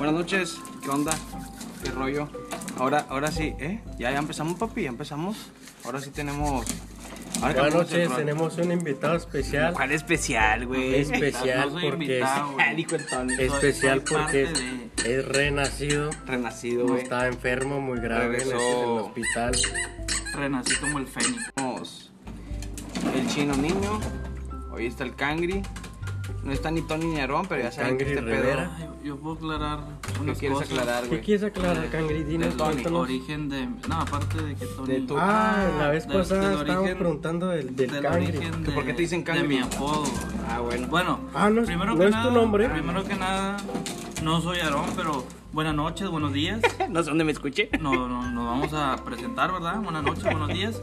Buenas noches, ¿qué onda? ¿Qué rollo? Ahora, ahora sí, ¿eh? Ya, ya empezamos, papi, ya empezamos. Ahora sí tenemos. ahora Buenas noches, tenemos un invitado especial. ¿Cuál especial, güey? Especial No soy porque invitado, güey. Especial soy porque parte es, es renacido. Renacido, güey. estaba enfermo, muy grave en el, Regresó. en el hospital. Renací como el fénix. Tenemos el chino niño. Hoy está el cangri. No está ni Tony ni Aarón, pero ya saben que este pedo. Ay, yo puedo aclarar ¿Qué unas quieres cosas. aclarar, ¿Qué güey? quieres aclarar, Cangri? Dinos, Del cuéntanos. origen de... No, aparte de que Tony... De tu- Ah, la vez Del- pasada del estábamos origen- preguntando del, del del Cangri. origen ¿Que de, por qué te dicen De Cangri? mi apodo, güey. Ah, bueno. Bueno, Ah, no es- primero no que es tu nada, nombre. Primero que nada, no soy Aarón, pero buenas noches, buenos días. No sé dónde me escuché. No, no, nos vamos a presentar, ¿verdad? Buenas noches, buenos días.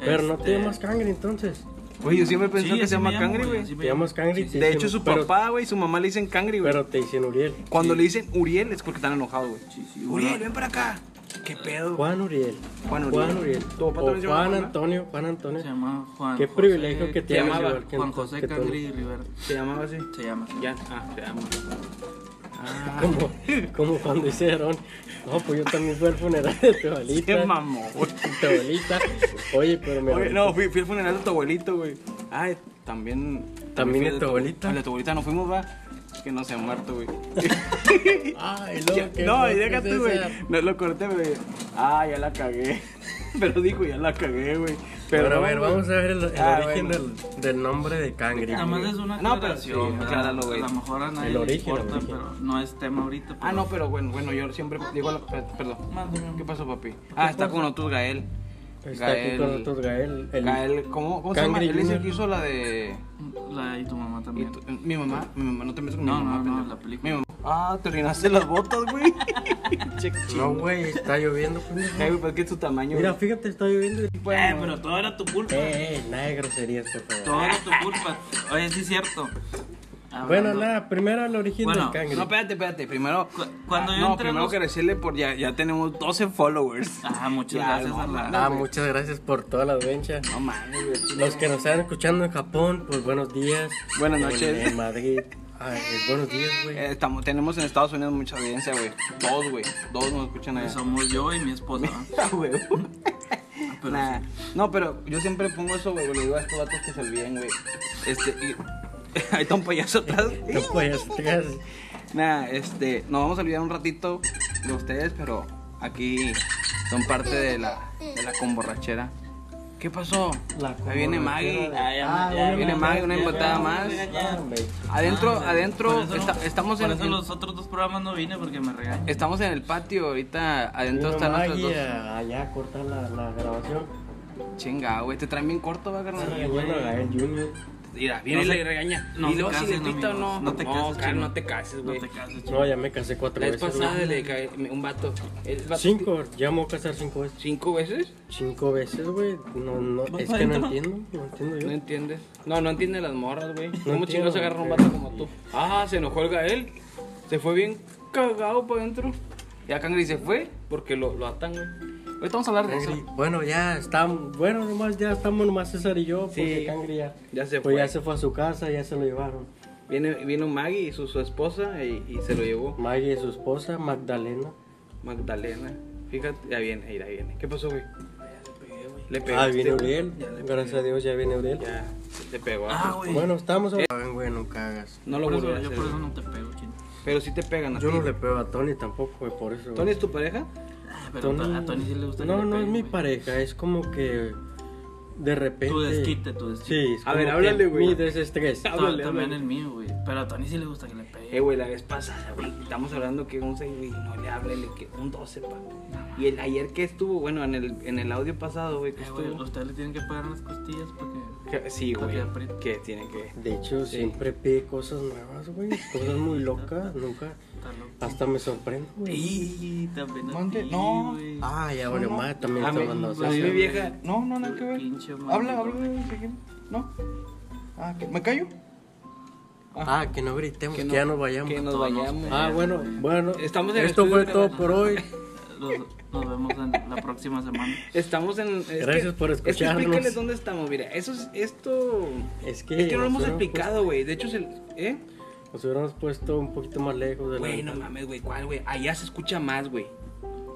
Pero no Este, te llamas Cangri entonces. Güey, yo siempre pensé sí, que se llama cangri, güey. Te llamas Cangri. Sí, De hecho, su pero- papá, güey, y su mamá le dicen cangri, güey. Pero te dicen Uriel. Cuando Sí. le dicen Uriel es porque están enojados, güey. Sí, sí, Uriel, bueno. ven para acá. ¿Qué pedo? Juan Uriel. Juan Uriel. Juan Uriel. ¿Tu papá O también se llama Juan Juan? Antonio. Juan Antonio. Se llama Juan Qué José- privilegio que te llamaba que Juan José que. Cangri Rivera. ¿Se llamaba así? Se llama. Ya, ah, se llama. Ah, Como, como cuando dice Aarón, no, pues yo también fui al funeral de tu abuelita. qué mamón, güey. Tu abuelita. Oye, pero mi Oye, no, fui, fui al funeral de tu abuelito, güey. Ay, también. ¿También de tu abuelita? Al de tu abuelita no fuimos, va. Que no se ha muerto, güey. Ay, Ya- no, deja tú, güey. No lo corté, güey. Ah, ya la cagué. Pero dijo, ya la cagué, güey. Pero, Pero a ver, vamos a ver el, el Ah, origen bueno. del, del nombre de Cangri. Nada más es una No, pero aclaración. sí, ¿verdad? acláralo, güey. A lo mejor a nadie El le origen, el importa, pero no es tema ahorita. Ah, no, pero bueno, bueno, yo siempre digo, la- per- perdón. ¿Qué pasó, papi? Ah, está con nosotros Gael. Está aquí Gael. con nosotros Gael. El, Gael, ¿cómo, cómo se llama? Él es el que hizo la de... La y tu mamá también. tu- Mi mamá, mi mamá, no te metas con No, mi mamá. no, no, pendejo. la película. Mi mamá. Ah, te orinaste las botas, güey. No, güey, está lloviendo. pendejo. Ay, güey, pues que es tu tamaño. Mira, güey. fíjate, está lloviendo. Eh, pero todo era tu culpa. Eh, eh, nada de groserías, por Todo era tu culpa. Oye, sí es cierto. Bueno, Hablando- nada, primero el origen Bueno, del Cangri. No, espérate, espérate. Primero. Cu- cuando Ah, yo no, entré primero los- que decirle por ya, ya tenemos 12 followers. Ah, muchas Ya, gracias no. Ah, muchas gracias por toda la vencha. No mames, güey. Los que nos están escuchando en Japón, pues buenos días. Buenas En- noches. En, Madrid. Ay, pues, buenos días, güey. Eh, estamos, tenemos en Estados Unidos mucha audiencia, güey. Dos, güey. Dos nos escuchan allá. Somos yo y mi esposa. Ah, güey. Pero Nah. No, pero yo siempre pongo eso, güey. Le digo a estos vatos que se olviden, güey. Este, y... Ahí está un payaso atrás. No, pues, te hagas- Nah, este, nos vamos a olvidar un ratito de ustedes, pero aquí son parte de la, de la comborrachera. ¿Qué pasó? La Ahí viene Maggie. Ah, ya, Ah, ya, viene ya, Maggie, una ya, más. Adentro, Ah, adentro, por eso está- estamos por en, eso los otros dos programas no vine porque me regañan. estamos en el patio, ahorita adentro están nuestros Maggie dos. allá a cortar la, la grabación. Chinga, güey, te traen bien corto, va, carnal. Sí, bueno, Gael Junior. Mira, viene No y le regaña. no y luego si le o no. No te cases, no te cases, No güey. te cases, chico. No, ya me casé cuatro La vez veces. pasada güey. le cae un vato. el vato- Cinco, ya me voy a casar cinco veces. ¿Cinco veces? Cinco veces, güey. No, no, ¿Vas es que no entiendo, no entiendo No yo. entiendes. No, no entiende las morras, güey. ¿Cómo chingados agarra un vato como tú? Ah, se enojó el Gael. Se fue bien cagado para adentro. Ya Cangri se fue porque lo, lo atan, güey. Ahorita vamos a hablar de eso. Bueno, ya estamos, bueno, nomás ya estamos nomás César y yo, porque Sí. Cangri ya, Ya se pues fue. ya se fue a su casa, ya se lo llevaron. Viene, vino Maggie y su, su esposa y, y se lo llevó. Maggie y su esposa, Magdalena. Magdalena. Fíjate, ya viene, ahí, viene. ¿Qué pasó, güey? Le Ah, pegaste, viene güey. Uriel, gracias pegué. a Dios ya viene Uriel. Ya, le pegó. Ah, güey. Bueno, estamos hablando. güey, no cagas. No lo volveré a eso, yo hacer. por eso güey. no te pego, chino. Pero sí te pegan a Yo ti. no le pego a Tony tampoco, güey, por eso. güey. ¿Tony es tu pareja? Ah, Pero a Tony sí le gusta que No, le no es mi güey. pareja, es como que de repente. Tu desquite, tu desquite. Sí, es A ver, que háblale, güey. Mi desestrés. Háblale, también háblale. el mío, güey. Pero a Tony sí le gusta que le pegue. Eh, güey, la vez pasada, güey, estamos hablando que un 6, güey, no le háblele que un 12, pa. Y el ayer que estuvo, bueno, en el, en el audio pasado, güey, que Eh, güey, estuvo. ustedes le tienen que pegar en las costillas porque... que- sí, güey, que tiene que... De hecho, Sí. siempre pide cosas nuevas, güey. Cosas muy locas, nunca. Hasta me sorprendo, güey. Y también a Mande- ti, no. güey. Ah, ya, bueno, No, no. madre, también está hablando a mi vieja... No, no, nada que ver. Habla, habla. ¿No? Ah, ¿qué? ¿me callo? Ah, que no gritemos, que, no- ya nos vayamos. Que nos vayamos. Ah, bueno, bueno. Estamos en Esto fue todo por hoy. Nos, nos vemos en la próxima semana. Estamos en... es Gracias que- por Es que escucharnos. explícales dónde estamos, mira, eso es... Esto... Es que. Es que no lo hemos explicado, güey. De hecho, es el... ¿Eh? Nos hubiéramos puesto un poquito más lejos de la Güey, no ventana. mames, güey, ¿cuál, güey? Allá se escucha más, güey.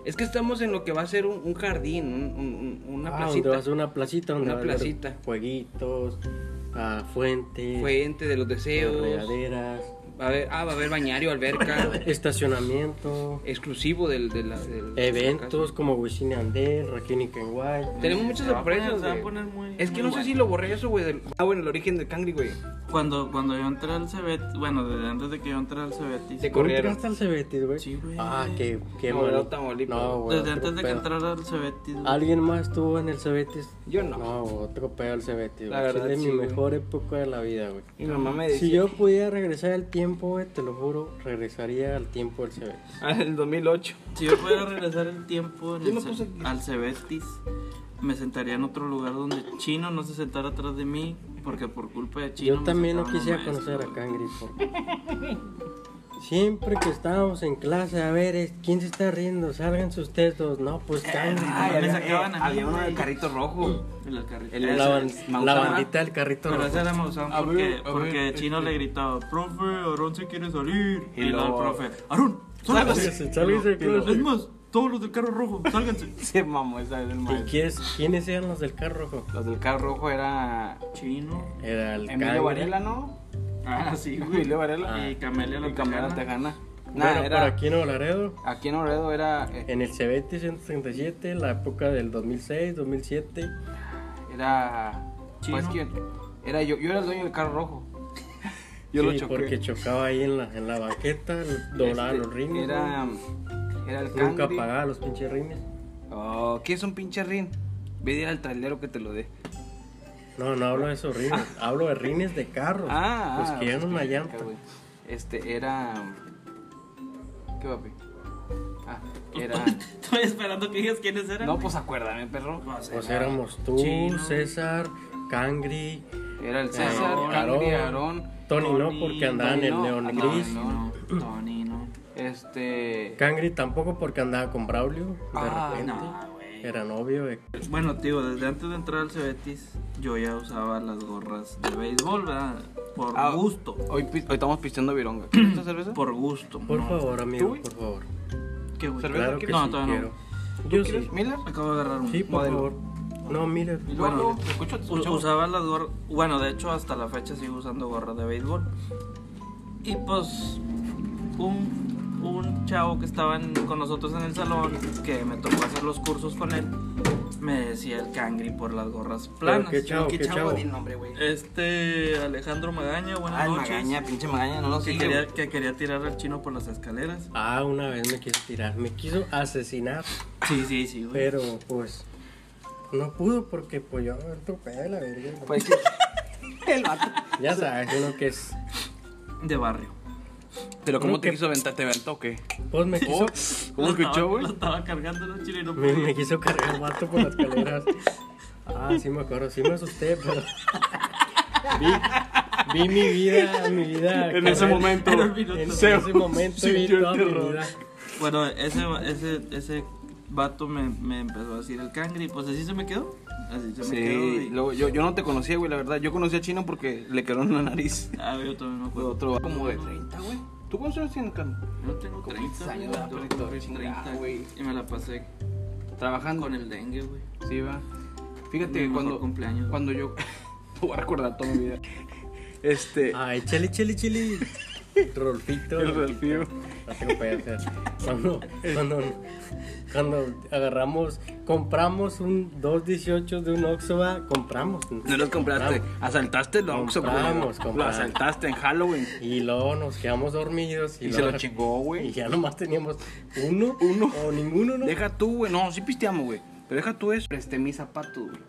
Es que estamos en lo que va a ser un, un jardín, un- un- un- una Ah, donde placita. va a ser una placita donde Una va a haber placita. jueguitos, ah, fuentes, Fuente de los deseos. regaderas, Va a haber, ah, va a haber bañario, alberca. estacionamiento, exclusivo del, de la, del- eventos como Wisin Andel, Rakim y Kenway. Tenemos muchas Se va a poner- sorpresas, se va a güey. poner muy- Es que muy no sé si lo borré eso, güey. del- Ah, bueno, el origen del Cangri, güey. Cuando, cuando yo entré al Cebetis, bueno, desde antes de que yo entré al Cebetis, Te ¿Tú corrieron. entraste al Cebetis, güey? Sí, güey. Ah, qué, qué mal. Tamaulipas. No, güey. desde otro antes de que pedo. entrara al güey. ¿Alguien más estuvo en el Cebetis? Yo no. No, otro pedo al Cebetis, La güey. verdad, es sí, mi güey. mejor época de la vida, güey. Mi mamá me decía. Si yo pudiera regresar al tiempo, güey, te lo juro, regresaría al tiempo del Cebetis. Ah, en el 2008. Si yo pudiera regresar el tiempo en el Ce- al Cebetis, me sentaría en otro lugar donde Chino no se sentara atrás de mí, porque por culpa de Chino. Yo me también no quisiera conocer a. Cangri porque siempre que estábamos en clase, a ver, es- ¿quién se está riendo? Sálganse ustedes dos. No, pues. Ah, Ay, me había, sacaban a mí, había uno del carrito rojo. El carrito. El- la, ban- bandita del carrito Pero rojo. ese era Maussan A porque, porque ver, Chino este- le gritaba, profe, Aarón se quiere salir. Y Y, luego el profe, Aarón, sálgase. Sálgase. Es más, todos los del carro rojo, sálganse. Se mamó esa vez el ¿Y maestro. quiénes, quiénes eran los del carro rojo? Los del carro rojo era. Chino. Era el Emilio. Varela, ¿no? Ah, sí, güey. Varela. Y Camelia la Y Camila Tejana. Bueno, Nah, por era. aquí en Olaredo, Aquí en Oredo era. eh, en el Cebetis 137, la época del 2006, 2007. Era. Chino. Pues quién. Era yo, yo era el dueño del carro rojo. Yo lo Sí, choqué. porque chocaba ahí en la, en la banqueta, doblaba Este, los rines. Era. Era el. Nunca Cangri. pagaba los pinches rines. Oh, ¿qué es un pinche rin? Ve a ir al trailero que te lo dé. No, no hablo de esos rines, hablo de rines de carros. Ah, Pues ah, que ya una llanta. Este era. ¿Qué papi? Ah, era. Estoy esperando que digas quiénes eran. No, pues acuérdame, perro. Pues éramos tú, Chino. César, Cangri, Era el César, Aarón. Cangri, Aarón. Tony, no, porque andaba en el no, andaba Gris. en No, Tony, no. Este. Cangri tampoco porque andaba con Braulio, de Ah, repente. No. Era novio de... Bueno, tío, desde antes de entrar al Cebetis, yo ya usaba las gorras de béisbol, ¿verdad? Por Ah, gusto. Hoy, estamos pisteando vironga. ¿Quieres esta cerveza? Por gusto. Por no. favor, amigo, por favor. ¿Qué, güey? ¿Cerveza Claro que No, sí todavía no. quiero. ¿Tú Yo quieres? sí. ¿Miller? Acabo de agarrar un. Sí, por Modelo. favor. No, Miller. Y Bueno, te escucho, te escucho. usaba las gorras. Bueno, de hecho, hasta la fecha sigo usando gorras de béisbol. Y pues, un, un chavo que estaba en- con nosotros en el salón, que me tocó hacer los cursos con él, me decía el cangri por las gorras planas. qué chavo, ¿Qué qué chavo? Di nombre, güey. Este Alejandro Magaña, buenas Ah, noches. magaña, pinche magaña, no lo que, sigue. quería, güey. que quería tirar al chino por las escaleras. Ah, una vez me quiso tirar. Me quiso asesinar, Sí, sí, sí, güey. pero pues... No pudo porque pues yo topé la verga. Pues que- el vato. Ya sabes, uno que es... De barrio. Pero ¿cómo te que- quiso aventar? ¿Te aventó o qué? Pues me quiso... ¿Cómo escuchó, güey? Lo estaba cargando no Me, podía. me quiso cargar el vato por las escaleras. Ah, sí me acuerdo, sí me asusté, pero... Vi, vi mi vida, mi vida... En ese momento. En ese momento vi sintió el toda mi vida. Bueno, ese, ese, ese vato me, me empezó a decir el cangri y pues así se me quedó. Así se me quedó. Sí, luego, yo, yo no te conocía, güey, la verdad. Yo conocí a Chino porque le quedó en la nariz. Ah, yo también me acuerdo. otro como de 30, güey. ¿Tú cuántos años tienes, Carlos? Yo tengo Como 30 16 años, güey, ah, yo pero tengo todavía chingada, 30, güey. Y me la pasé Trabajando. con el dengue, güey. Sí, va. Fíjate, Mi cuando, cumpleaños. cuando yo... Te voy a recordar toda mi vida. Este... Ay, chili, chili, chili. Rolfito. El Rolfío. No tengo pedo, o sea, Cuando, cuando, cuando agarramos, compramos un 218 de un Oxxo, compramos. No los compraste. Asaltaste el Oxxo, güey. Compramos, Lo compramos. asaltaste en Halloween. Y luego nos quedamos dormidos. Y, Y se lo chingó, Y güey. ya nomás teníamos uno, Uno. o ninguno, ¿no? Deja tú, güey. No, sí pisteamos, güey. Pero deja tú eso. Presté mis zapatos, güey.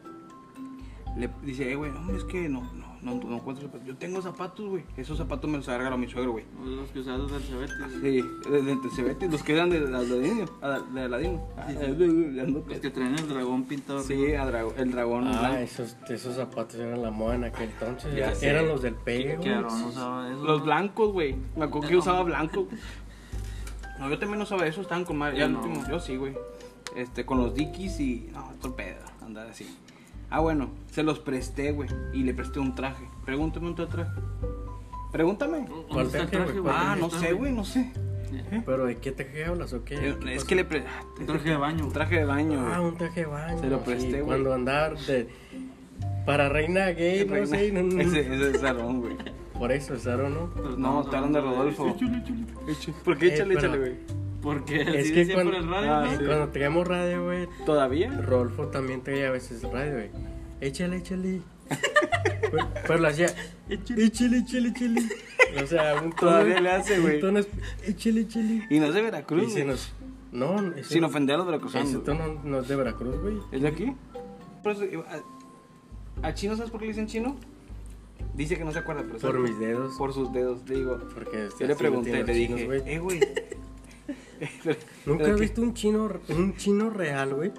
Le dice, eh, güey, no, es que no, no, no, no encuentro zapatos. Yo tengo zapatos, güey. Esos zapatos me los ha regalado mi suegro, güey. Los que usabas del Cebetis. Sí, desde el Tecebete, los que eran de Aladino. De Aladino. Los que traen el dragón pintado. Sí, a drago- el dragón Ah, blanco. esos, esos zapatos eran la moda en aquel entonces. Ya sé. eran los del pegue, güey. Aarón usaba eso. Los ¿no? blancos, güey. Me acuerdo que yo usaba blanco. No, yo también usaba eso, estaban con madre. Ya el no. último, yo sí, güey. Este, con los dickies y. No, otro pedo, andar así. Ah, bueno, se los presté, güey. Y le presté un traje. Pregúntame un traje. Pregúntame. ¿Cuál está el traje, traje, güey? Ah, ¿Dónde no está, sé, güey, no sé. ¿Pero de qué traje hablas o qué? Eh, ¿Qué Es que le pre... Un traje de baño. Un traje de baño, Ah, un traje de baño. Se lo presté, güey. Cuando andar de... Para reina gay, no sé. No, no. Ese, ese es Aarón, güey. Por eso, Saro, ¿no? Pero No, estamos te hablan de hablando Rodolfo. Échale, échale. ¿Por qué? Eh, Échale, échale, güey. Porque Es así que decía cuando, por el radio, Ah, ¿no? eh, sí. cuando radio, güey, ¿Todavía? Rodolfo también traía a veces radio, güey. Échale, échale. pero, pero lo hacía. Échale, échale, échale, échale. O sea, un tono. Todavía le hace, güey. Es- Échale, échale. Y no es de Y Veracruz, se nos. No, Sin ofender a los veracruzanos. ese tono no es de Veracruz, güey. ¿Es de aquí? Por eso, iba- a, a chino, ¿sabes por qué le dicen chino? Dice que no se acuerda, pero Por ¿sabes? mis dedos. Por sus dedos, digo. Porque Yo le pregunté, le dije, Chinos, güey. eh, güey. ¿Nunca ¿Pero has qué? visto un chino, un chino real, güey?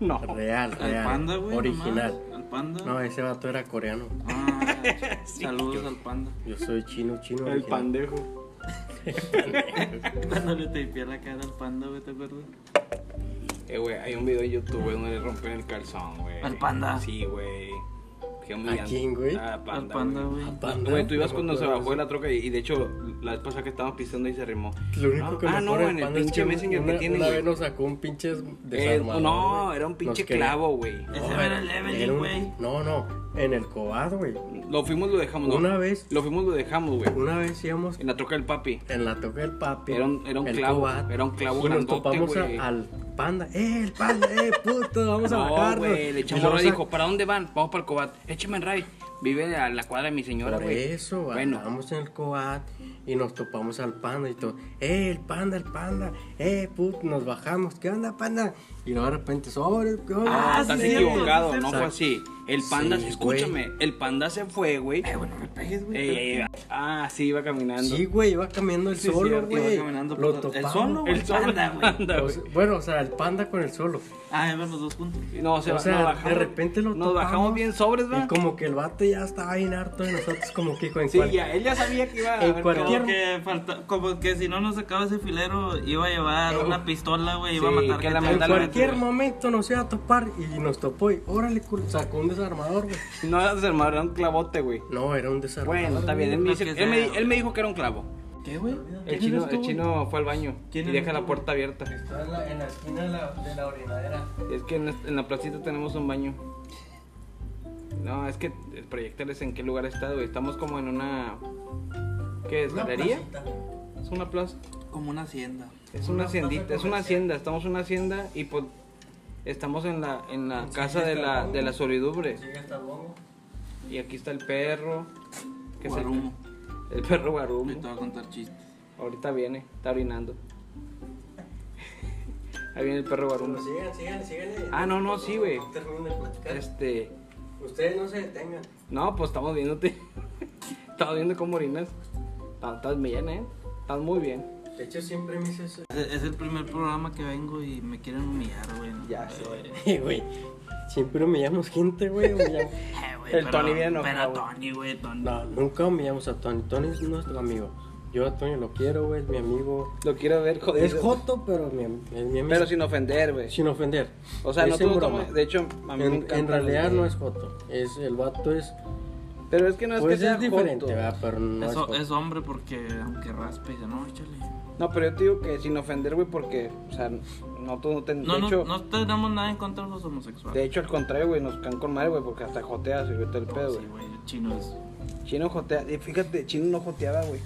No. Real, Al real. panda, güey. Original. nomás, Al panda. No, ese vato era coreano. Ah, saludos al panda. Yo soy chino, chino. El original. pandejo. Cuando le tapé la cara al panda, güey, ¿te acuerdas? Eh, güey, hay un video de YouTube, güey, donde le rompen el calzón, güey. ¿Al panda? Sí, güey. ¿A quién, güey? Ah, Al panda, panda, güey. güey. Panda. Güey, tú ibas cuando se bajó de la troca y, y de hecho, la vez pasada que estábamos pisando y se arrimó. Lo único que Ah, no, en el panda es pinche que Messenger que una, tiene, Una güey. vez nos sacó un pinche Eh, desarmador. no, era un pinche clavo, güey. Ese No, era el Evelyn, güey. No, no, en el Cobad, güey. Lo fuimos, lo dejamos, no. Una vez, Lo fuimos, lo dejamos, güey. una vez íbamos En la troca del papi. en la toca del papi. Era un- era un clavo, Cobad, era un clavo Y nos topamos a- al panda. ¡Eh, el panda! ¡Eh, puto! Vamos a No, bajarnos. güey, le Y echamos dijo, ¿para dónde van? Vamos para el Cobat. Écheme en ray. Vive a la cuadra de mi señora, Por güey. eso, Bueno. estábamos en el Coat y nos topamos al panda y todo. ¡Eh, el panda, el panda! ¡Eh, puto! Nos bajamos. ¿Qué onda, panda? Y luego de repente, sobre, ¿qué onda? Ah, Estás sí, cierto, equivocado, no fue así. El panda, Sí, escúchame, el panda se fue, güey. Eh, bueno, me pegues, güey. Eh, eh, ah, sí, iba caminando. Sí, güey, iba caminando el Sí, solo, cierto, Iba güey. caminando Lo por- ¿El solo o El el solo panda, güey? panda, O güey. sea, bueno, o sea, el panda con el solo. Ah, iban los dos juntos. No, se O sea, nos de bajamos, repente lo Nos topamos, bajamos bien sobres, Y ¿verdad? como que el vato ya estaba bien harto de nosotros, como que en Sí, cual- ya, él ya sabía que iba a En haber cualquier- Como que, como que si no nos sacaba ese filero, iba a llevar Eh, una pistola, güey, iba a matar que En cualquier güey. momento nos iba a topar y nos topó y órale, culo, sacó un desarmador, güey. No era desarmado, era un clavote, güey. No, era un desarmador. Bueno, está bien, él me, Lo dice- que él, me, sea. él me dijo que era un clavo. ¿Qué, güey? El chino, el chino fue al baño ¿Quién y eres deja tú, la puerta abierta. Está en la, en la esquina de la, de la orinadera. Es que en, en la placita tenemos un baño. No, es que el proyector es en qué lugar está, güey. Estamos como en una. ¿Qué es? Una ¿Galería? placita. Es una plaza. Como una hacienda. Es una Una haciendita, es una hacienda. Estamos en una hacienda y pues. Estamos en la, en la Sí, casa de la, de la solidumbre. Sigue hasta el bongo. Y aquí está el perro. que es el-. El, perro guarumo. Ahorita voy a contar chistes. Ahorita viene, está orinando. Ahí viene el perro guarumo. Sigan, sigan, sigan. Ah, no, no, sí, güey. Este. Ustedes no se detengan. No, pues estamos viéndote. estamos viendo cómo orinas. Estás bien, ¿eh? Estás muy bien. De hecho, siempre me hice eso. Es, es el primer programa que vengo y me quieren humillar, güey. Ya sé. Güey. Siempre humillamos gente, güey. humillamos- eh, El pero- Tony viene Pero güey. Tony, güey, Tony. No, nunca humillamos a Tony. Tony es nuestro amigo. Yo a Tony lo quiero, güey. Es mi amigo. Lo quiero ver, joder. Es Joto, pero mi, es mi amigo. Pero sin ofender, güey. Sin ofender. O sea, no Es tú como. De hecho, a mí me En, encanta. en realidad no es Joto. Es, el vato es. Pero es que no es pues que sea es diferente, joto. ¿verdad? Pero no es, Eso Joto. es hombre porque aunque raspe, dice, no, échale. No, pero yo te digo que sin ofender, güey, porque. O sea, no, tú no te. No, de, no, hecho, no tenemos nada en contra de los homosexuales. de hecho, al contrario, güey, nos caen con madre, güey, porque hasta joteas y todo el pedo, Sí, güey. güey, el chino es. Chino jotea, y fíjate, Chino no joteaba, güey.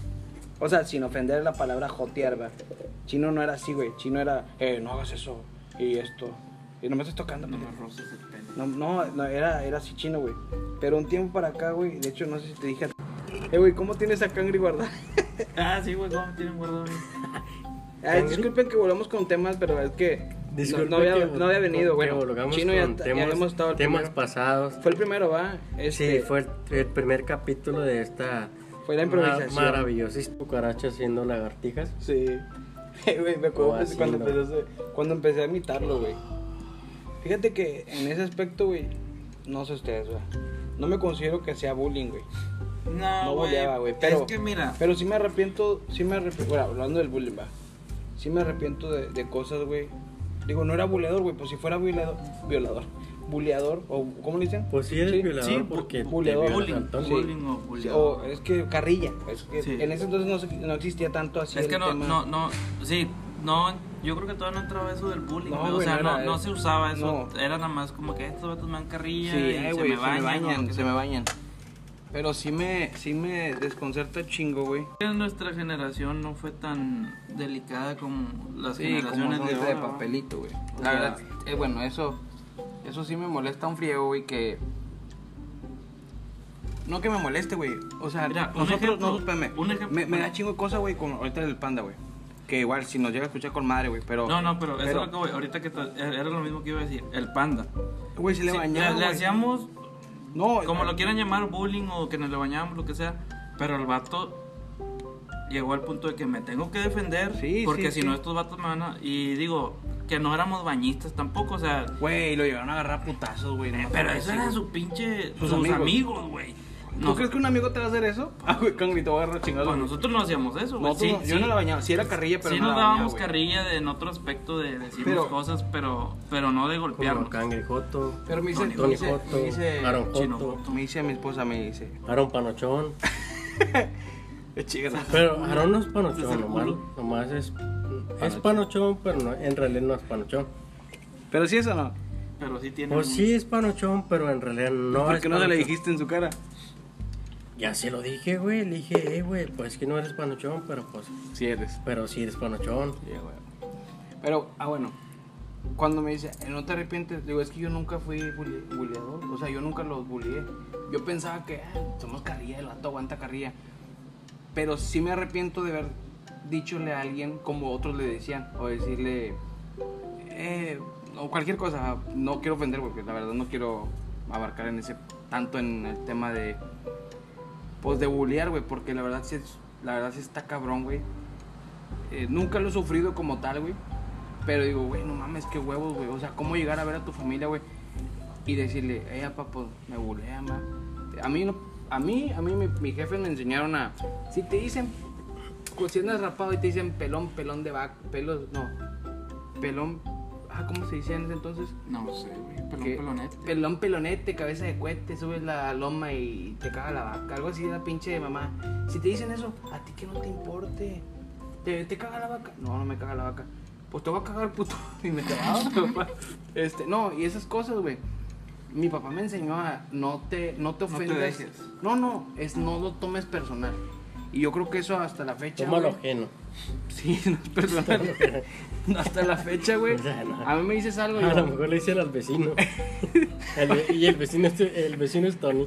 O sea, sin ofender la palabra jotear, ¿verdad? Chino no era así, güey. Chino era, eh, no hagas eso y esto. Y no me estás tocando, No me roces el. No, no, no, era, era así chino, güey. Pero un tiempo para acá, güey, de hecho, no sé si te dije. a- Eh, güey, ¿cómo tienes a Cangri guardada? Ah, sí, güey, ¿cómo tienen guardado? Ay, disculpen que volvamos con temas, pero es que no, no había, que- no había venido, que bueno. Chino ya, con ya temas, habíamos estado el temas primero. pasados. Fue el primero, ¿va? Sí, Este, fue el, el primer capítulo de esta Fue la improvisación. ma- maravillosa cucaracha haciendo lagartijas. Sí. Eh, Güey, me acuerdo O pues, cuando, empecé cuando empecé a imitarlo, güey. Fíjate que en ese aspecto, güey, no sé ustedes, güey. No me considero que sea bullying, güey. No, No boleaba, güey, pero- Es que mira, Pero sí me arrepiento, sí me arrepiento, bueno, hablando del bullying, va. Sí me arrepiento de, de cosas, güey. Digo, no era buleador, güey, pues si fuera violador, violador. buleador, o ¿cómo le dicen? Pues sí, eres violador sí, porque buleador. Bullying. Sí. bullying o Sí, bullying. o es que carrilla. Es que Sí. En ese entonces no, no existía tanto así. Es el que no, tema. no, no, sí, no, yo creo que todavía no entraba eso del bullying, No, güey, o sea, no no, era- no se usaba eso, no. era nada más como que estos vatos me dan carrilla Sí, y ay, se, güey, me bañan, o bañan, que se me bañan. Pero sí me, sí me desconcerta chingo, güey. Nuestra generación no fue tan delicada como las Sí, como generaciones son de ahora. de papelito, güey. O La sea- verdad, eh, bueno, eso, eso sí me molesta un friego, güey, que... No que me moleste, güey. O sea, Mira, un nosotros, ejemplo, nosotros, espérame, un ejemplo. me, me da chingo de cosa, güey, con ahorita el panda, güey. Que igual, si nos llega a escuchar con madre, güey, pero... No, no, pero, eso pero- es lo que voy, ahorita que ta- era lo mismo que iba a decir, el panda. Güey, se le Sí, bañaba, le, le güey. hacíamos, No, como lo quieran llamar, bullying o que nos le bañábamos, lo que sea, pero el vato llegó al punto de que me tengo que defender, Sí, porque sí, si no estos vatos me van a... Y digo, que no éramos bañistas tampoco, o sea... Güey, lo llevaron a agarrar putazos, güey. no me Pero eso si, era güey. su pinche... Sus Sus, amigos, güey. ¿Tú crees que un amigo te va a hacer eso? Ah, güey, Cangri, te voy a agarrar chingados. Pues nosotros no hacíamos eso, güey. Nosotros Sí, no- yo sí. no la bañaba, sí era carrilla, pero sí no nos la bañaba, dábamos güey. carrilla de, en otro aspecto de decirnos Pero- cosas, pero, pero no de Como golpearnos. Cangri Joto, Pero me dice, me Tony dice, Joto, me dice, Aaron Chino Joto, Joto. me dice a mi esposa, me dice, Aaron Panochón. "Eh, chica, Pero Aaron no es Desde Panochón, el nomás, culo. nomás es, es Panochón, pero no, en realidad no es Panochón. Pero sí eso no. Pero sí tiene. Pues un- sí es Panochón, pero en realidad no ¿Por es qué no se le Panochón. dijiste en su cara? Ya se lo dije, güey. Le dije, eh, güey, pues que no eres Panochón, pero pues, Sí eres. pero sí eres Panochón. Sí, güey. Pero, ah, bueno. Cuando me dice, "Eh, no te arrepientes, digo, es que yo nunca fui bulleador. O sea, yo nunca los bullié. Yo pensaba que, ah, somos carrilla, el vato aguanta carrilla. Pero sí me arrepiento de haber dichole a alguien como otros le decían. O decirle, eh, o cualquier cosa. No quiero ofender, porque la verdad no quiero abarcar en ese, tanto en el tema de, pues de bullear, güey. Porque la verdad sí, es, la verdad sí está cabrón, güey. Eh, nunca lo he sufrido como tal, güey. Pero digo, güey, no mames, qué huevos, güey. O sea, ¿cómo llegar a ver a tu familia, güey? Y decirle, eh, papá, pues me bulea, ma. A mí, no, a mí, a mí, mi, mi jefe me enseñaron a. Si te dicen, pues, si andas rapado y te dicen pelón, pelón de vaca, pelos, no. Pelón, ah, ¿cómo se decía en ese entonces? No sé, güey. Pelón, Que- pelonete. Pelón, pelonete, cabeza de cohete, subes la loma y te caga la vaca. Algo así de la pinche de mamá. Si te dicen eso, a ti que no te importe. ¿Te, te caga la vaca? No, no me caga la vaca. Pues te va a cagar, puto. Y me cagaba, papá. Este, no, y esas cosas, güey. Mi papá me enseñó a no te, no te No te ofendas. dejes. No, no, es no lo tomes personal. Y yo creo que eso hasta la fecha. Tómalo ajeno. Sí, no es personal. hasta la fecha, güey. O sea, no. A mí me dices algo. A yo- lo mejor le dice al vecino. El y el vecino, es, el vecino es Tony.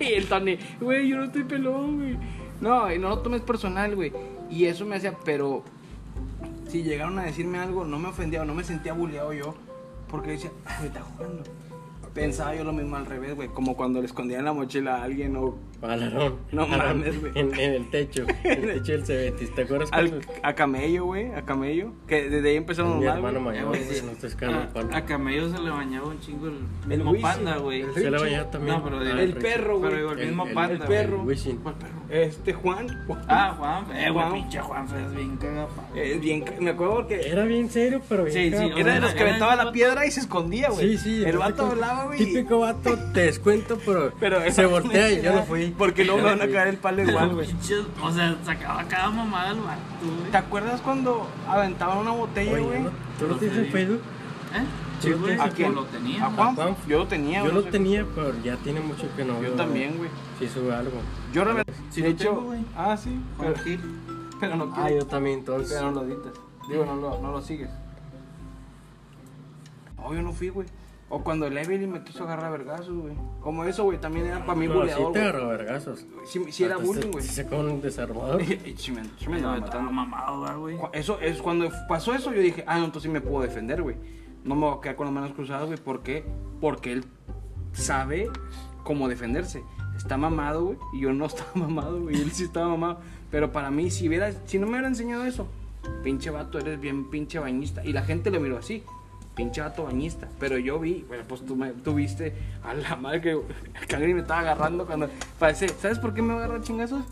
y el Tony, güey, yo no estoy pelón, güey. No, y no lo tomes personal, güey. Y eso me hacía, pero si llegaron a decirme algo, no me ofendía o no me sentía bulleado yo. Porque decía, "Ah, me está jugando. Pensaba yo lo mismo al revés, güey. Como cuando le escondía en la mochila a alguien o Al Aarón. No Aarón, mames, güey. En, en el techo. En el techo del Cebetis. ¿Te acuerdas al- cuando a Camello, güey. A Camello. Que desde ahí empezaron mi mal, hermano Eh, güey, sí. el palo. A, a Camello se le bañaba un chingo el El mismo Wisin, panda, güey. el Se le bañaba también. No, pero Ah, el El perro, güey. Pero digo, el, mismo el- panda. el perro. güey. Wisin. ¿Cuál perro? Este Juan. Juan. Ah, Juan. Eh, Juan. güey, pinche Juan es bien cagapa. Es bien, me acuerdo porque Era bien serio, pero bien Sí, sí, cabrón. o era de los que aventaba el la piedra y se escondía, güey. Sí, sí. El vato hablaba, güey. Típico vato, te descuento, pero, Pero se voltea y yo no fui. Porque luego me van a caer el palo igual, güey. O sea, sacaba cada mamada el vato, güey. ¿Te acuerdas cuando aventaban una botella, güey? ¿tú lo tienes en Facebook? ¿Eh? Sí, güey. ¿a quién? Lo tenía. ¿A Juan? Yo lo tenía, Yo lo tenía, pero ya tiene mucho que no. Yo también, güey. Sí, sube algo. Yo re- Sí de lo hecho, tengo, güey. ah, sí, pero, no Ah, quiero, yo también, entonces. pero no lo editas. Digo, no lo, no lo sigues. No, yo no fui, güey. O cuando el Evelyn me quiso agarrar a vergazos, güey. Como eso, güey, también era para mí sí buleador, te güey. agarró a vergazos. Sí, sí era Hasta bullying, güey. Se sacó un desarmador. Y sí me, sí me No, andaba estaba matando. mamado, ¿verdad, güey. Eso es cuando pasó eso, yo dije, ah, no, entonces sí me puedo defender, güey. No me voy a quedar con las manos cruzadas, güey. ¿Por qué? Porque él sabe cómo defenderse. Está mamado, güey. Y yo no estaba mamado, güey. y Él sí estaba mamado. Pero para mí, si, hubiera, si no me hubiera enseñado eso, pinche vato, eres bien pinche bañista. Y la gente lo miró así. Pinche vato bañista. Pero yo vi, bueno, pues tú, me, tú viste a la madre que el cangre me estaba agarrando cuando. Parece, ¿sabes por qué me agarra chingazos?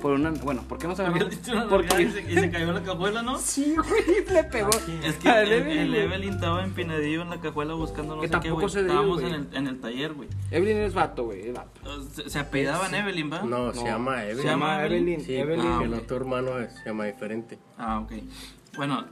por una. Bueno, ¿por qué nos Porque agarró? Porque. y se, y se cayó en la cajuela, ¿no? Sí, güey, le pegó. Es que el, Evelyn, el. Evelyn estaba empinadillo en la cajuela buscando no Que sé qué, tampoco güey. se dio, Estábamos güey. en el, en el taller, güey. Evelyn es vato, güey, es vato. Se, se apellidaban Evelyn, ¿va? No, se No, llama se Evelyn. Se llama Evelyn? Evelyn. Sí, Evelyn. Ah, el ok. otro hermano es- se llama diferente. Ah, ok. Bueno,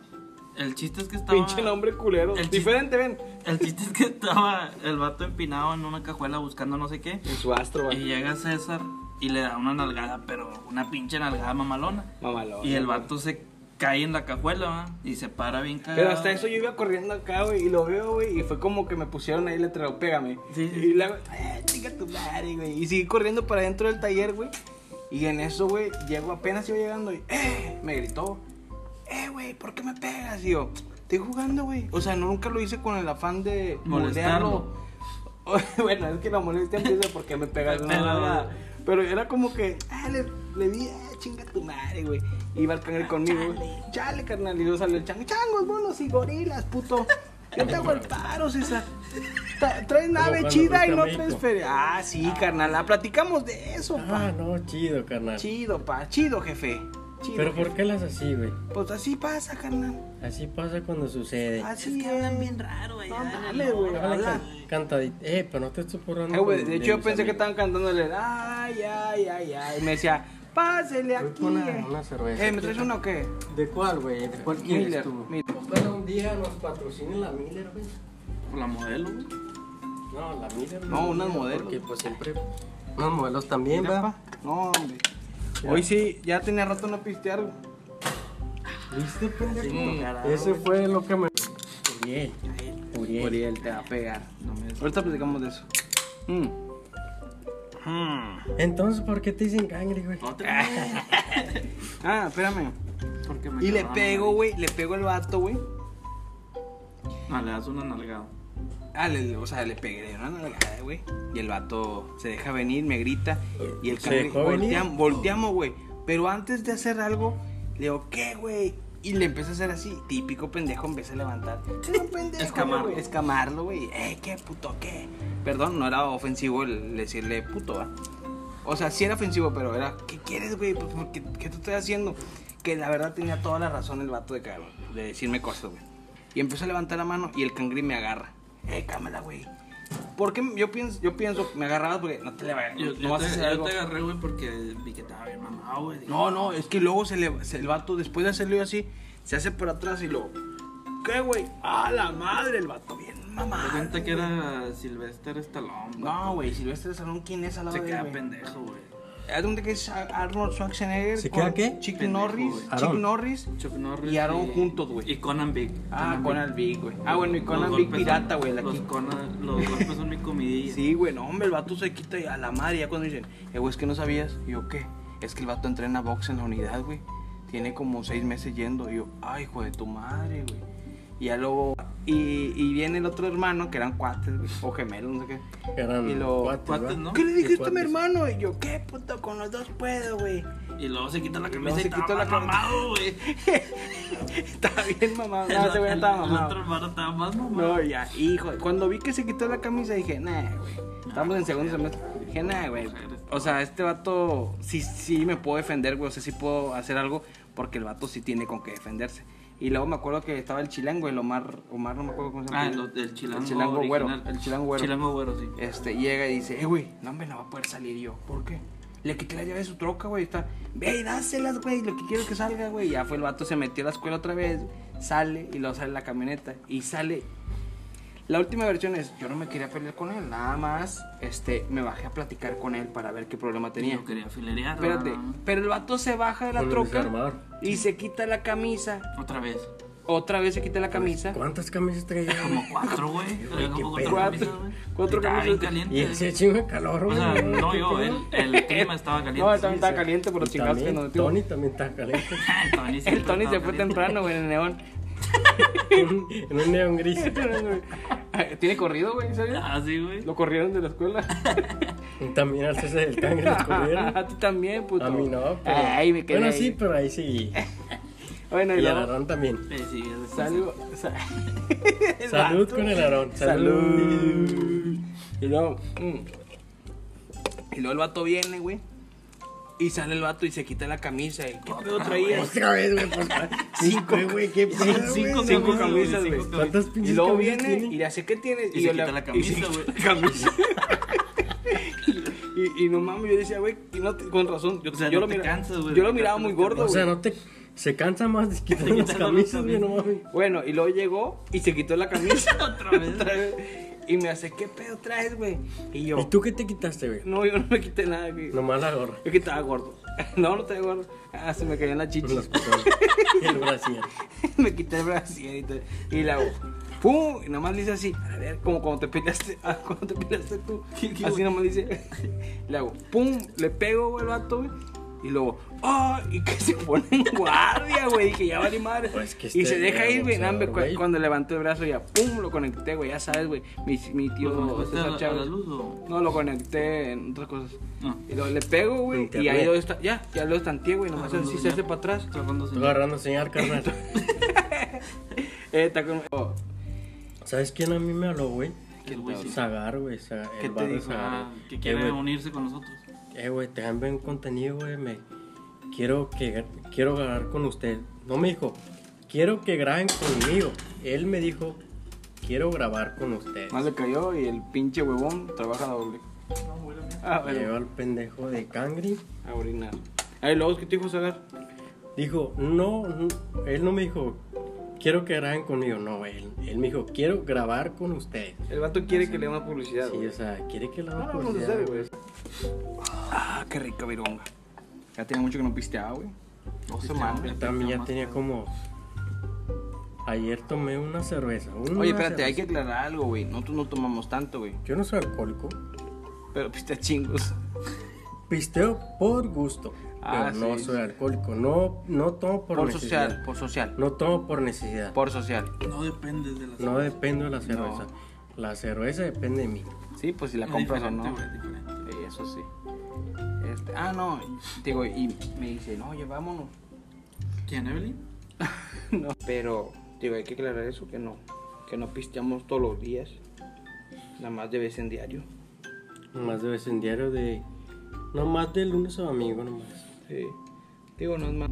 el chiste es que estaba... Pinche nombre culero. El Diferente, ven. El chiste es que estaba el vato empinado en una cajuela buscando no sé qué. En su astro, Y güey. llega César y le da una nalgada, pero una pinche nalgada mamalona. Mamalón. Y el vato se cae en la cajuela, ¿va? Y se para bien cagado. Pero hasta eso yo iba corriendo acá, güey, y lo veo, güey, y fue como que me pusieron ahí letrero, pégame. Sí, sí, Y luego, eh, chica tu madre, güey. Y seguí corriendo para adentro del taller, güey. Y en eso, güey, llego apenas iba llegando y, eh, me gritó, eh, güey, ¿por qué me pegas? Y yo, estoy jugando, güey. O sea, no, nunca lo hice con el afán de Molestarlo. bueno, es que la molestia empieza porque me pegas una Pero- nalgada. Pero era como que, ah, le, le di, ah, chinga tu madre, güey. Iba el cangre conmigo, güey. Chale, carnal. Y luego salió el chango. Changos, bonos y gorilas, puto. Yo te hago el paro, César. Tra- Traes nave chida y no traes feria. Ah, sí, carnal. La platicamos de eso, pa. Ah, no, chido, carnal. Chido, pa. Chido, jefe. Chido. Pero. ¿por qué las así, güey? Pues así pasa, carnal. Así pasa cuando sucede. Así Es que hablan bien raro, güey. No, dale, güey, no, habla. Cantadito. Eh, pero no te estoy porrando. Eh, güey, de hecho, yo pensé que estaban cantándole. Ay, ay, ay, ay. Y me decía, pásele aquí. una- eh. una cerveza. Eh, ¿me traes una o qué? ¿De cuál, güey? ¿De cuál quieres Miller. tú? Miller. Ojalá un día nos patrocinen la Miller, güey. La modelo, güey. No, la Miller. No, unas Miller, modelos. Porque pues siempre. Unos modelos también, pa. No, hombre. Hoy sí, ya tenía rato no pistear. ¿Viste, pendejo? Ese fue lo que me. Uriel. Uriel. Uriel te va a pegar. No me Ahorita platicamos de eso. Mm. Mm. Entonces, ¿por qué te dicen cangre, güey? Otra vez. Ah, espérame. Porque me Y le pego, güey. Le pego el vato, güey. No, le das una nalgada. Ah, le- o sea, le pegué una nalgada, güey. Y el vato se deja venir, me grita. Y el ¿Se cangre- dejó venir? volteam- volteamos, güey. Pero antes de hacer algo, le digo, ¿qué, güey? Y le empieza a hacer así, típico pendejo, empieza a levantar. "Eres un pendejo, Escamarlo. güey". Escamarlo, güey. Eh, ¿qué puto, qué? Perdón, no era ofensivo el decirle puto, ¿va? O sea, sí era ofensivo, pero era, ¿qué quieres, güey? Pues, ¿por ¿qué, ¿Qué te estoy haciendo? Que la verdad tenía toda la razón el vato de, cagar, de decirme cosas, güey. Y empezó a levantar la mano y el cangri me agarra. Eh, cámara, güey. ¿Por qué yo pienso, yo pienso, me agarrabas porque no te le vayas, Yo, no yo vas te, a hacer yo algo. te agarré, güey, porque vi que estaba bien mamado, güey. No, no, es que luego se le, se- el vato, después de hacerlo así, se hace por atrás y luego, ¿qué, güey? ¡Ah, la madre! El vato bien mamá. cuenta que era Sylvester Stallone. No, güey, Silvestre Salón, ¿quién es al lado Se queda pendejo, güey. ¿A dónde que es Arnold Schwarzenegger? ¿Se con queda qué? Chick Pendejo, Norris, Aaron. Norris. Chuck Norris. Y Aaron juntos, güey. Y Conan Big. Ah, Conan Big, güey. Ah, bueno, y Conan Big pirata, güey, Los. Conan- los golpes son mi comidilla. Sí, güey, no, hombre, el vato se quita y a la madre. Ya cuando dicen, eh, güey, es que no sabías. Y yo, ¿qué? Es que el vato entrena box en la unidad, güey. Tiene como seis meses yendo. Y yo, ay, hijo de tu madre, güey. Y ya luego, y, y viene el otro hermano, que eran cuates, güey, o gemelos, no sé qué. Eran Y lo- cuates, cuates. ¿no? ¿Qué le dijiste a mi cuates. hermano? Y yo, ¿qué puto? Con los dos puedo, güey. Y luego se quita la camisa luego y se quitó la mamado, güey. Estaba bien mamado. No, El- ese güey el- estaba El mamado. otro hermano estaba más mamado. No, ya, hijo. Cuando vi que se quitó la camisa dije, nah, güey. Estamos en segundo semestre. Dije, nah, güey. O sea, este vato sí, sí me puedo defender, güey. O sea, sí puedo hacer algo porque el vato sí tiene con qué defenderse. Y luego me acuerdo que estaba el chilango, el Omar, Omar no me acuerdo cómo se llama. Ah, el, el chilango. El chilango güero. original. El chilango güero. Chilango güero, sí. Este, llega y dice, eh, güey, no me no va a poder salir yo. ¿Por qué? Le quité la llave de su troca, güey. Está, ve y dáselas, güey. Lo que quiero que salga, güey. Ya fue el vato, se metió a la escuela otra vez. Sale y luego sale la camioneta. Y sale. La última versión es, yo no me quería pelear con él. Nada más, este, me bajé a platicar con él para ver qué problema tenía. Yo quería filerear. Espérate. ¿no? Pero el vato se baja de la el troca y se quita la camisa. Otra vez. Otra vez se quita la camisa. ¿Cuántas camisas traía, Como cuatro, güey. Como cuatro. Cuatro Estaba camisas. bien caliente. Y ese chingo de calor, O güey. sea, no ¿Qué yo, el, el clima estaba caliente. No, él también estaba sí. caliente por los chingados que nos. Tony también está caliente. Tony El Tony se estaba fue caliente. temprano, güey, en el neón. en un neón gris. Tiene corrido, güey, ¿en serio? Ah, sí, güey. Lo corrieron de la escuela. Y también al César del Cangre lo corrieron. A ti también, puto. A mí no, pero... Ay, me quedé bueno, ahí. sí, pero ahí sí. Bueno, y Y el. Aarón también. Sí, Salud. Salud con el Aarón. Salud. Y luego... mm. Y luego el vato viene, güey. Y sale el vato y se quita la camisa. ¿Y qué pedo traías? Otra vez, güey, favor. Cinco, güey, qué pedo, güey. cinco Cinco camisas, güey, güey. cinco ¿Cuántas Y pinches luego camisas viene tiene? y le hace, ¿qué tienes? Y yo se quita la y se camisa, güey. la camisa. y, y no mames, yo decía, güey, y no te- con razón. Yo, O sea, yo no lo te miraba, cansas, güey, yo lo miraba muy gordo, O sea, güey. no te. Se cansa más de quitar las camisas, güey, no mames. Bueno, y luego llegó y se quitó la camisa. Otra vez. Otra vez. Y me hace, ¿qué pedo traes, güey? Y yo, ¿Y tú qué te quitaste, güey? no, yo no me quité nada, güey. Nomás la gorra. Yo que estaba gordo. No, no estaba gordo. Ah, se me caían las chichis. Y el brasier. me quité el brasier y, todo. y la ¡Pum! Y nomás le hice así. A ver, como cuando te peleaste, ah, cuando te peleaste tú. ¿Qué- qué, así nomás le hice. Le hago ¡Pum! Le pego, güey, al vato, güey. Y luego, ¡ah! Y que se pone en guardia, güey. Dije, ya vale madre. Pues que y este se deja ir, güey. cu-. Cuando levantó el brazo, ya ¡pum! Lo conecté, güey. Ya sabes, güey. Mi, mi tío ¿Lo César la- a Chávez. la luz o...? No, lo conecté en otras cosas. No. Y luego le pego, güey. Y ahí lo está. Ya, ya lo estanteé, güey. Nomás Agarrando así se hace para atrás. Agarrando Estoy agarrando señal, carnal. Eh, está con. oh, ¿Sabes quién a mí me habló, güey? El güey sí. Zagar, güey. ¿Qué te dijo? Ah, que Eh, quiere unirse con nosotros. Eh, güey, te dan buen contenido, güey. Me... Quiero, que... quiero grabar con usted. No me dijo, quiero que graben conmigo. Él me dijo, quiero grabar con usted. Más le cayó y el pinche huevón trabaja doble. Ah, Llegó bueno. al pendejo de Cangri. A orinar. Ay, luego, ¿qué te dijo Sagar? Dijo, no, no, él no me dijo, quiero que graben conmigo. No, él, él me dijo, quiero grabar con usted. El vato quiere que le dé una publicidad. Sí, o sea, quiere que la No, haga no, vamos a publicidad. Ah, qué rica vironga. Ya tenía mucho que no pisteaba, güey. Dos semanas. Yo también ya tenía como... Ayer tomé una cerveza. una Oye, espérate, hay que cerveza. aclarar algo, güey. Nosotros no tomamos tanto, güey. Yo no soy alcohólico. Pero pistea chingos. Pisteo por gusto. Ah, pero no sí, soy sí. alcohólico. No, no tomo por, Por necesidad. social, por social. No tomo por necesidad. Por social. No depende de la No dependo de la cerveza. La cerveza depende de mí. Sí, pues si la Es compras o no. diferente. Sí, eso sí. Este, ah, no. Digo, y me dice, no, oye, vámonos. ¿Quién, Evelyn? No. Pero, digo, hay que aclarar eso, que no. Que no pisteamos todos los días. Nada más de vez en diario. Más de vez en diario de... No más de lunes a domingo nomás. Sí. Digo, no es más.